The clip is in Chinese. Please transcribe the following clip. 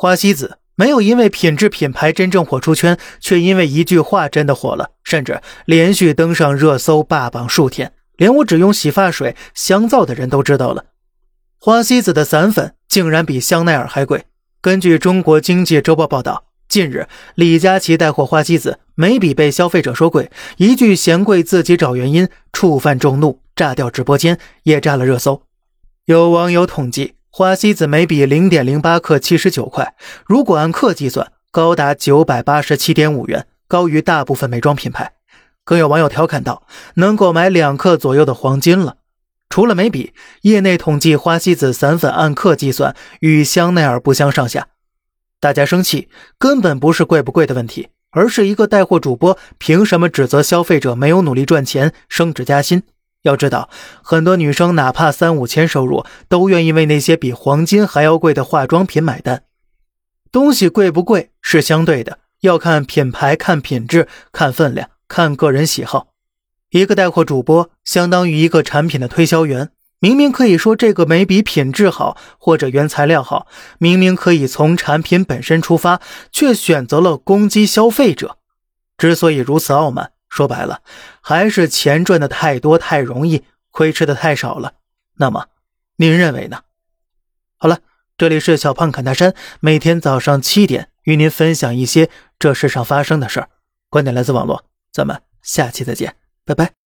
花西子没有因为品质品牌真正火出圈，却因为一句话真的火了，甚至连续登上热搜霸榜数天，连我只用洗发水香皂的人都知道了。花西子的散粉竟然比香奈儿还贵。根据中国经济周报报道，近日李佳琦带货花西子，每笔被消费者说贵，一句嫌贵自己找原因，触犯众怒，炸掉直播间，也炸了热搜。有网友统计。花西子每笔零点零八克七十九块，如果按克计算，高达九百八十七点五元，高于大部分美妆品牌。更有网友调侃道：“能够买两克左右的黄金了。”除了眉笔，业内统计花西子散粉按克计算与香奈儿不相上下。大家生气根本不是贵不贵的问题，而是一个带货主播凭什么指责消费者没有努力赚钱、升职加薪？要知道，很多女生哪怕三五千收入，都愿意为那些比黄金还要贵的化妆品买单。东西贵不贵是相对的，要看品牌、看品质、看分量、看个人喜好。一个带货主播相当于一个产品的推销员，明明可以说这个眉笔品质好或者原材料好，明明可以从产品本身出发，却选择了攻击消费者。之所以如此傲慢。说白了，还是钱赚的太多太容易，亏吃的太少了。那么，您认为呢？好了，这里是小胖侃大山，每天早上七点与您分享一些这世上发生的事儿，观点来自网络，咱们下期再见，拜拜。